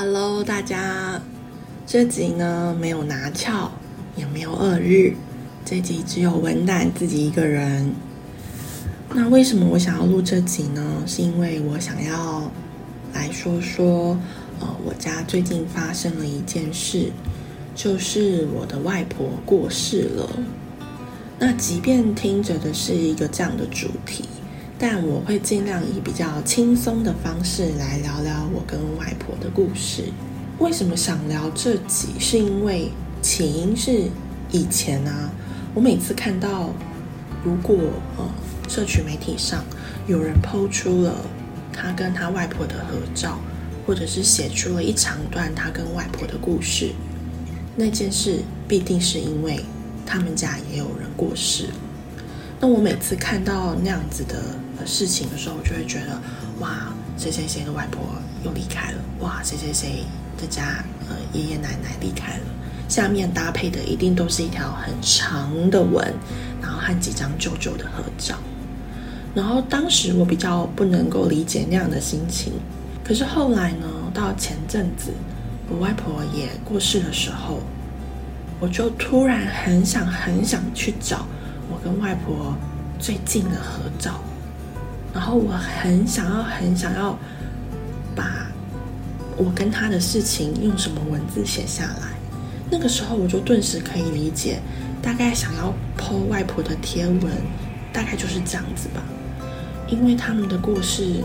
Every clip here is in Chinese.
Hello，大家，这集呢没有拿翘，也没有二日，这集只有文胆自己一个人。那为什么我想要录这集呢？是因为我想要来说说，呃，我家最近发生了一件事，就是我的外婆过世了。那即便听着的是一个这样的主题。但我会尽量以比较轻松的方式来聊聊我跟外婆的故事。为什么想聊这集？是因为起因是以前啊，我每次看到如果呃社群媒体上有人 PO 出了他跟他外婆的合照，或者是写出了一长段他跟外婆的故事，那件事必定是因为他们家也有人过世。那我每次看到那样子的事情的时候，我就会觉得，哇，谁谁谁的外婆又离开了，哇，谁谁谁的家呃爷爷奶奶离开了，下面搭配的一定都是一条很长的文，然后和几张旧旧的合照。然后当时我比较不能够理解那样的心情，可是后来呢，到前阵子我外婆也过世的时候，我就突然很想很想去找。我跟外婆最近的合照，然后我很想要，很想要把我跟他的事情用什么文字写下来。那个时候我就顿时可以理解，大概想要 po 外婆的贴文，大概就是这样子吧。因为他们的故事，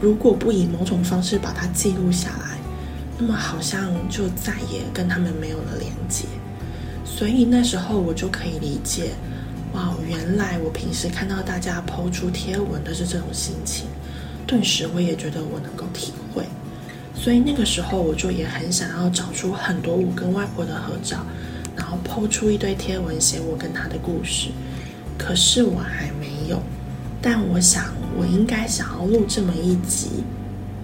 如果不以某种方式把它记录下来，那么好像就再也跟他们没有了连接。所以那时候我就可以理解。原来我平时看到大家抛出贴文的是这种心情，顿时我也觉得我能够体会，所以那个时候我就也很想要找出很多我跟外婆的合照，然后抛出一堆贴文写我跟她的故事，可是我还没有，但我想我应该想要录这么一集，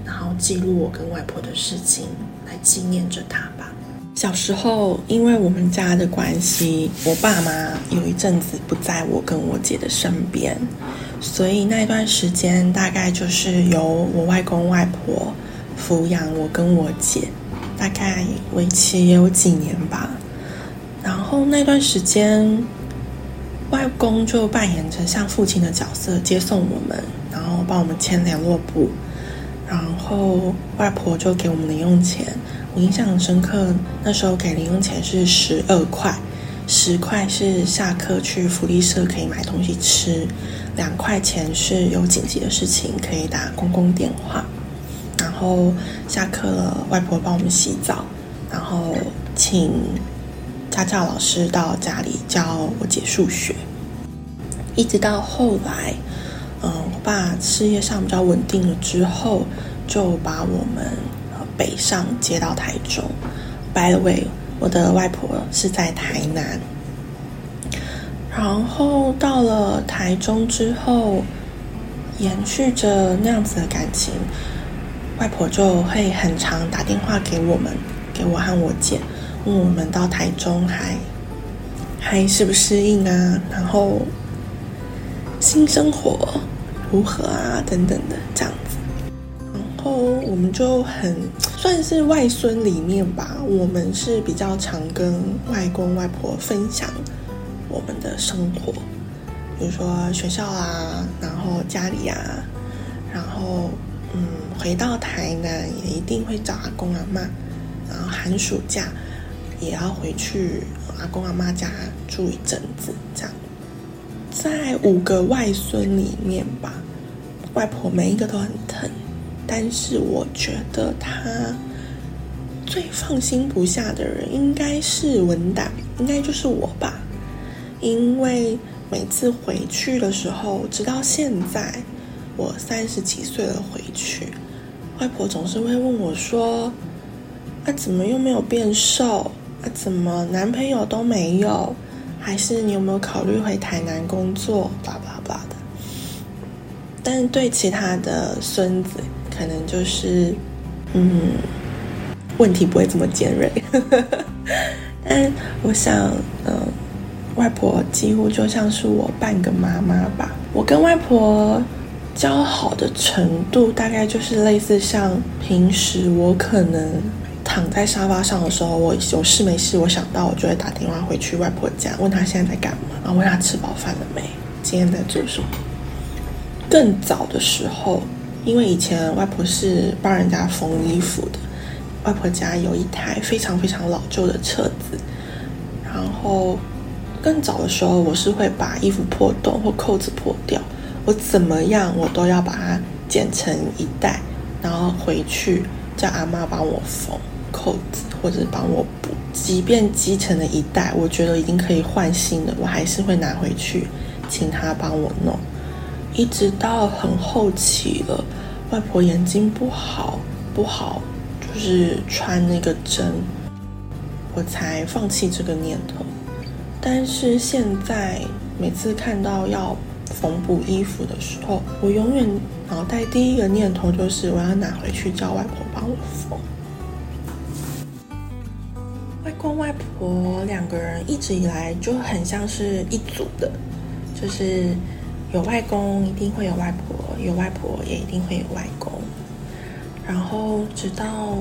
然后记录我跟外婆的事情，来纪念着她。小时候，因为我们家的关系，我爸妈有一阵子不在我跟我姐的身边，所以那段时间大概就是由我外公外婆抚养我跟我姐，大概为期也有几年吧。然后那段时间，外公就扮演着像父亲的角色，接送我们，然后帮我们签联络簿，然后外婆就给我们零用钱。印象很深刻，那时候给零用钱是十二块，十块是下课去福利社可以买东西吃，两块钱是有紧急的事情可以打公共电话，然后下课了，外婆帮我们洗澡，然后请家教老师到家里教我姐数学，一直到后来，嗯，我爸事业上比较稳定了之后，就把我们。北上接到台中，By the way，我的外婆是在台南。然后到了台中之后，延续着那样子的感情，外婆就会很常打电话给我们，给我和我姐，问我们到台中还还适不适应啊？然后新生活如何啊？等等的这样。我们就很。算是外孙里面吧，我们是比较常跟外公外婆分享我们的生活，比如说学校啊，然后家里啊，然后嗯，回到台南也一定会找阿公阿妈，然后寒暑假也要回去阿公阿妈家住一阵子，这样。在五个外孙里面吧，外婆每一个都很疼。但是我觉得他最放心不下的人应该是文胆，应该就是我吧。因为每次回去的时候，直到现在我三十几岁了回去，外婆总是会问我说：“啊，怎么又没有变瘦？啊，怎么男朋友都没有？还是你有没有考虑回台南工作？”巴拉巴拉的。但是对其他的孙子，可能就是，嗯，问题不会这么尖锐，但我想，嗯、外婆几乎就像是我半个妈妈吧。我跟外婆交好的程度，大概就是类似像平时我可能躺在沙发上的时候，我有事没事，我想到我就会打电话回去外婆家，问她现在在干嘛，然后问她吃饱饭了没，今天在做什么。更早的时候，因为以前外婆是帮人家缝衣服的，外婆家有一台非常非常老旧的车子，然后更早的时候，我是会把衣服破洞或扣子破掉。我怎么样，我都要把它剪成一袋，然后回去叫阿妈帮我缝扣子，或者帮我补。即便积成了一袋，我觉得已经可以换新的，我还是会拿回去请他帮我弄。一直到很后期了，外婆眼睛不好，不好，就是穿那个针，我才放弃这个念头。但是现在每次看到要缝补衣服的时候，我永远脑袋第一个念头就是我要拿回去叫外婆帮我缝。外公外婆两个人一直以来就很像是一组的，就是有外公一定会有外婆，有外婆也一定会有外公。然后直到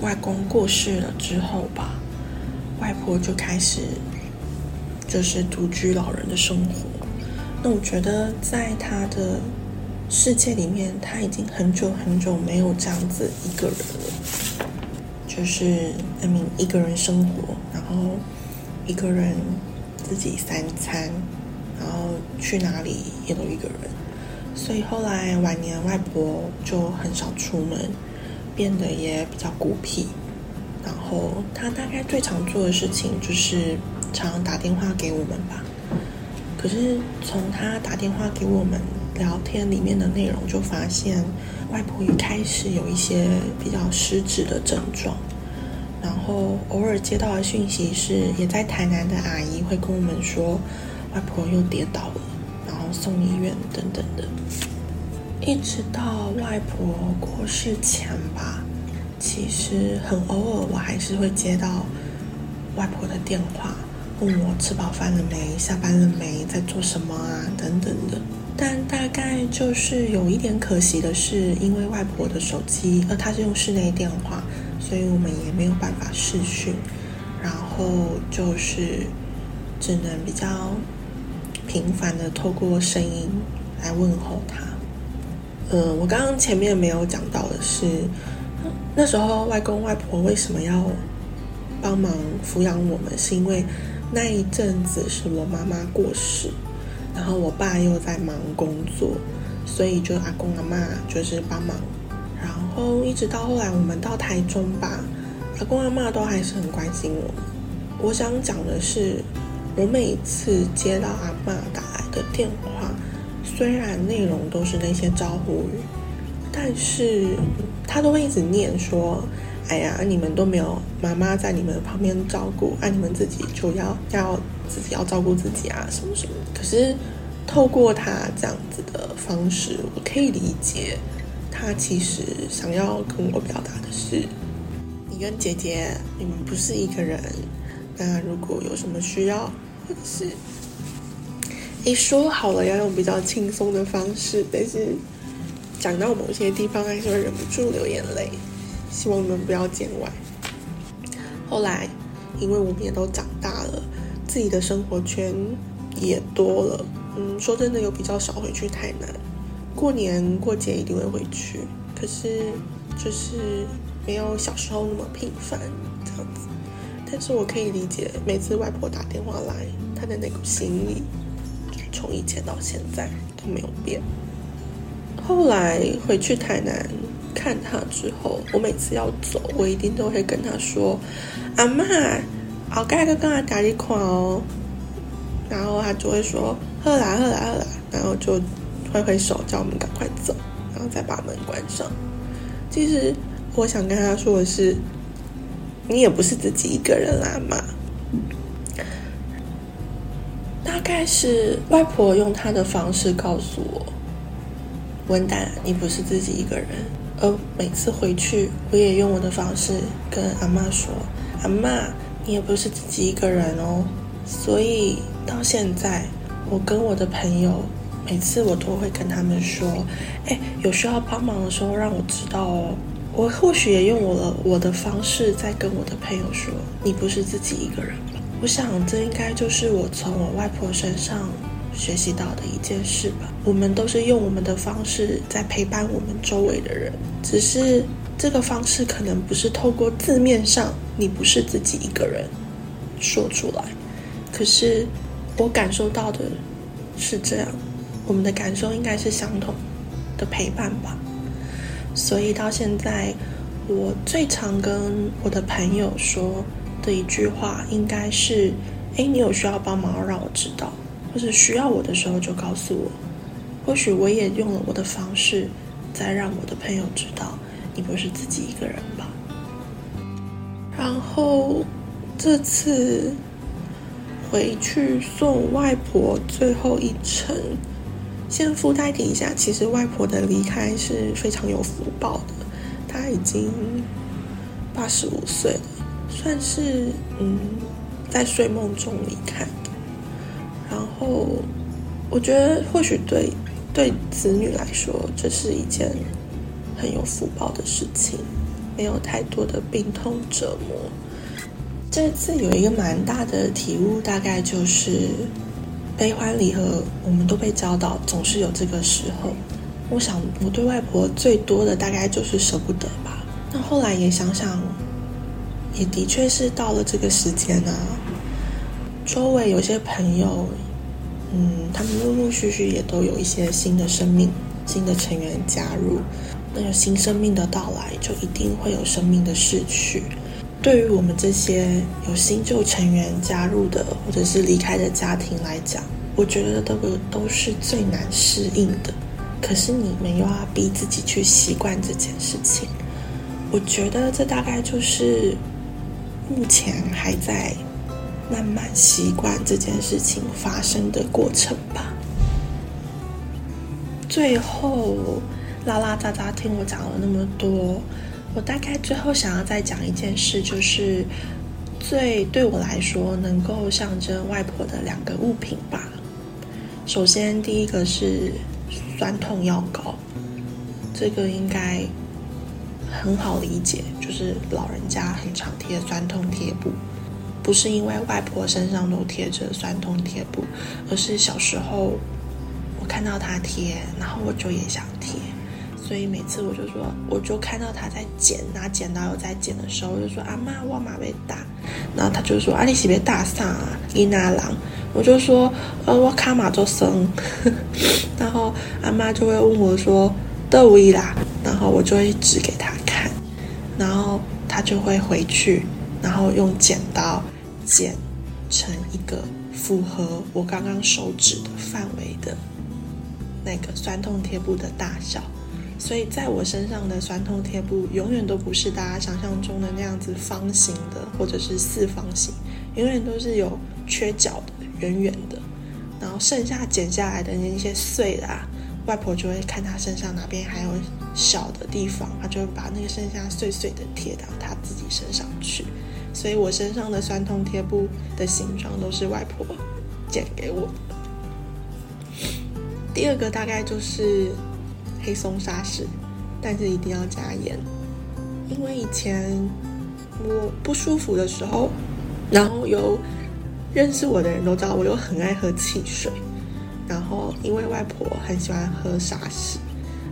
外公过世了之后吧，外婆就开始。就是独居老人的生活，那我觉得在他的世界里面，他已经很久很久没有这样子一个人了。就是那名一个人生活，然后一个人自己三餐，然后去哪里也都一个人。所以后来晚年外婆就很少出门，变得也比较孤僻。然后她大概最常做的事情就是。常打电话给我们吧，可是从她打电话给我们聊天里面的内容，就发现外婆也开始有一些比较失智的症状，然后偶尔接到的讯息是，也在台南的阿姨会跟我们说，外婆又跌倒了，然后送医院等等的，一直到外婆过世前吧，其实很偶尔我还是会接到外婆的电话。问我吃饱饭了没？下班了没？在做什么啊？等等的。但大概就是有一点可惜的是，因为外婆的手机，呃，她是用室内电话，所以我们也没有办法视讯，然后就是只能比较频繁的透过声音来问候他。呃，我刚刚前面没有讲到的是，那时候外公外婆为什么要帮忙抚养我们？是因为那一阵子是我妈妈过世，然后我爸又在忙工作，所以就阿公阿嬷就是帮忙，然后一直到后来我们到台中吧，阿公阿嬷都还是很关心我。我想讲的是，我每次接到阿嬷打来的电话，虽然内容都是那些招呼语，但是他都会一直念说。哎呀，你们都没有妈妈在你们旁边照顾，啊、你们自己就要要自己要照顾自己啊，什么什么。可是透过他这样子的方式，我可以理解他其实想要跟我表达的是，你跟姐姐你们不是一个人。那如果有什么需要，或者是一说好了要用比较轻松的方式，但是讲到某些地方还是会忍不住流眼泪。希望你们不要见外。后来，因为我们也都长大了，自己的生活圈也多了。嗯，说真的，有比较少回去台南。过年过节一定会回去，可是就是没有小时候那么频繁这样子。但是我可以理解，每次外婆打电话来，她的那股心意，就是从以前到现在都没有变。后来回去台南。看他之后，我每次要走，我一定都会跟他说：“阿嬷，后盖个刚才打一款哦。”然后他就会说：“喝啦喝啦喝啦。”然后就挥挥手叫我们赶快走，然后再把门关上。其实我想跟他说的是，你也不是自己一个人啦嘛。大概是外婆用她的方式告诉我：“文胆，你不是自己一个人。”而每次回去，我也用我的方式跟阿嬷说：“阿嬷，你也不是自己一个人哦。”所以到现在，我跟我的朋友，每次我都会跟他们说：“哎，有需要帮忙的时候，让我知道哦。”我或许也用我的我的方式在跟我的朋友说：“你不是自己一个人吧？”我想，这应该就是我从我外婆身上学习到的一件事吧。我们都是用我们的方式在陪伴我们周围的人，只是这个方式可能不是透过字面上“你不是自己一个人”说出来，可是我感受到的是这样。我们的感受应该是相同的陪伴吧，所以到现在，我最常跟我的朋友说的一句话应该是：哎，你有需要帮忙，让我知道，或者需要我的时候就告诉我。或许我也用了我的方式，再让我的朋友知道，你不是自己一个人吧。然后这次回去送外婆最后一程。先附带提一下，其实外婆的离开是非常有福报的。她已经八十五岁了，算是嗯，在睡梦中离开的。然后，我觉得或许对对子女来说，这是一件很有福报的事情，没有太多的病痛折磨。这次有一个蛮大的体悟，大概就是。悲欢离合，我们都被教导，总是有这个时候。我想，我对外婆最多的大概就是舍不得吧。那后来也想想，也的确是到了这个时间啊。周围有些朋友，嗯，他们陆陆续续也都有一些新的生命、新的成员加入。那有新生命的到来，就一定会有生命的逝去。对于我们这些有新旧成员加入的，或者是离开的家庭来讲，我觉得这个都是最难适应的。可是你们又要逼自己去习惯这件事情，我觉得这大概就是目前还在慢慢习惯这件事情发生的过程吧。最后，拉拉杂杂听我讲了那么多。我大概最后想要再讲一件事，就是最对我来说能够象征外婆的两个物品吧。首先，第一个是酸痛药膏，这个应该很好理解，就是老人家很常贴酸痛贴布，不是因为外婆身上都贴着酸痛贴布，而是小时候我看到她贴，然后我就也想贴。所以每次我就说，我就看到他在剪，拿剪刀有在剪的时候，我就说阿妈，我马被打。然后他就说阿你是被打上啊，伊那郎。我就说呃，我卡马做生。然后阿妈就会问我说德维啦，然后我就会指给他看，然后他就会回去，然后用剪刀剪成一个符合我刚刚手指的范围的那个酸痛贴布的大小。所以，在我身上的酸痛贴布永远都不是大家想象中的那样子方形的，或者是四方形，永远都是有缺角的、圆圆的。然后剩下剪下来的那些碎的啊，外婆就会看她身上哪边还有小的地方，她就会把那个剩下碎碎的贴到她自己身上去。所以我身上的酸痛贴布的形状都是外婆剪给我的。第二个大概就是。黑松沙士，但是一定要加盐，因为以前我不舒服的时候，然后有认识我的人都知道我又很爱喝汽水，然后因为外婆很喜欢喝沙士，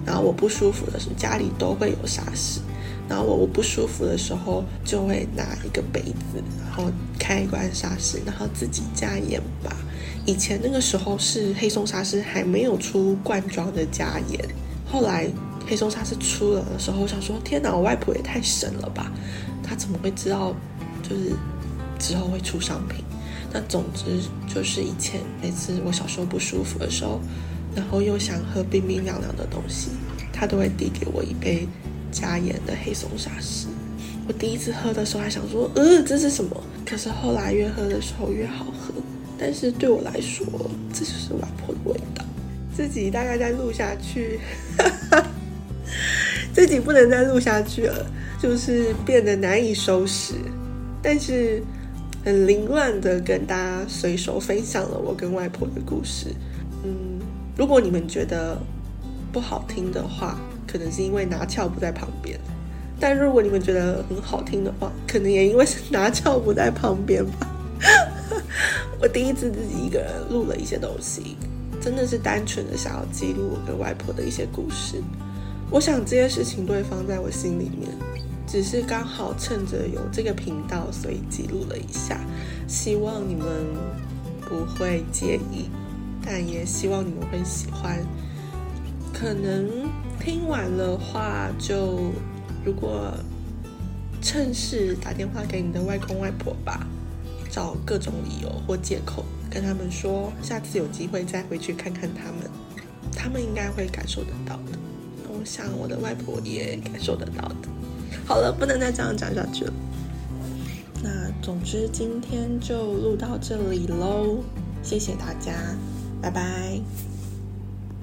然后我不舒服的时候家里都会有沙士，然后我我不舒服的时候就会拿一个杯子，然后开一罐沙士，然后自己加盐吧。以前那个时候是黑松沙士还没有出罐装的加盐。后来黑松沙士出了的时候，我想说天哪，我外婆也太神了吧！她怎么会知道，就是之后会出商品？那总之就是以前每次我小时候不舒服的时候，然后又想喝冰冰凉凉的东西，她都会递给我一杯加盐的黑松沙士。我第一次喝的时候还想说，呃，这是什么？可是后来越喝的时候越好喝。但是对我来说，这就是外婆的味道。自己大概再录下去，自己不能再录下去了，就是变得难以收拾。但是很凌乱的跟大家随手分享了我跟外婆的故事。嗯，如果你们觉得不好听的话，可能是因为拿翘不在旁边；但如果你们觉得很好听的话，可能也因为是拿翘不在旁边吧。我第一次自己一个人录了一些东西，真的是单纯的想要记录我跟外婆的一些故事。我想这些事情都会放在我心里面，只是刚好趁着有这个频道，所以记录了一下。希望你们不会介意。但也希望你们会喜欢。可能听完的话，就如果趁势打电话给你的外公外婆吧，找各种理由或借口跟他们说，下次有机会再回去看看他们，他们应该会感受得到的。我想我的外婆也感受得到的。好了，不能再这样讲下去了。那总之今天就录到这里喽，谢谢大家。拜拜。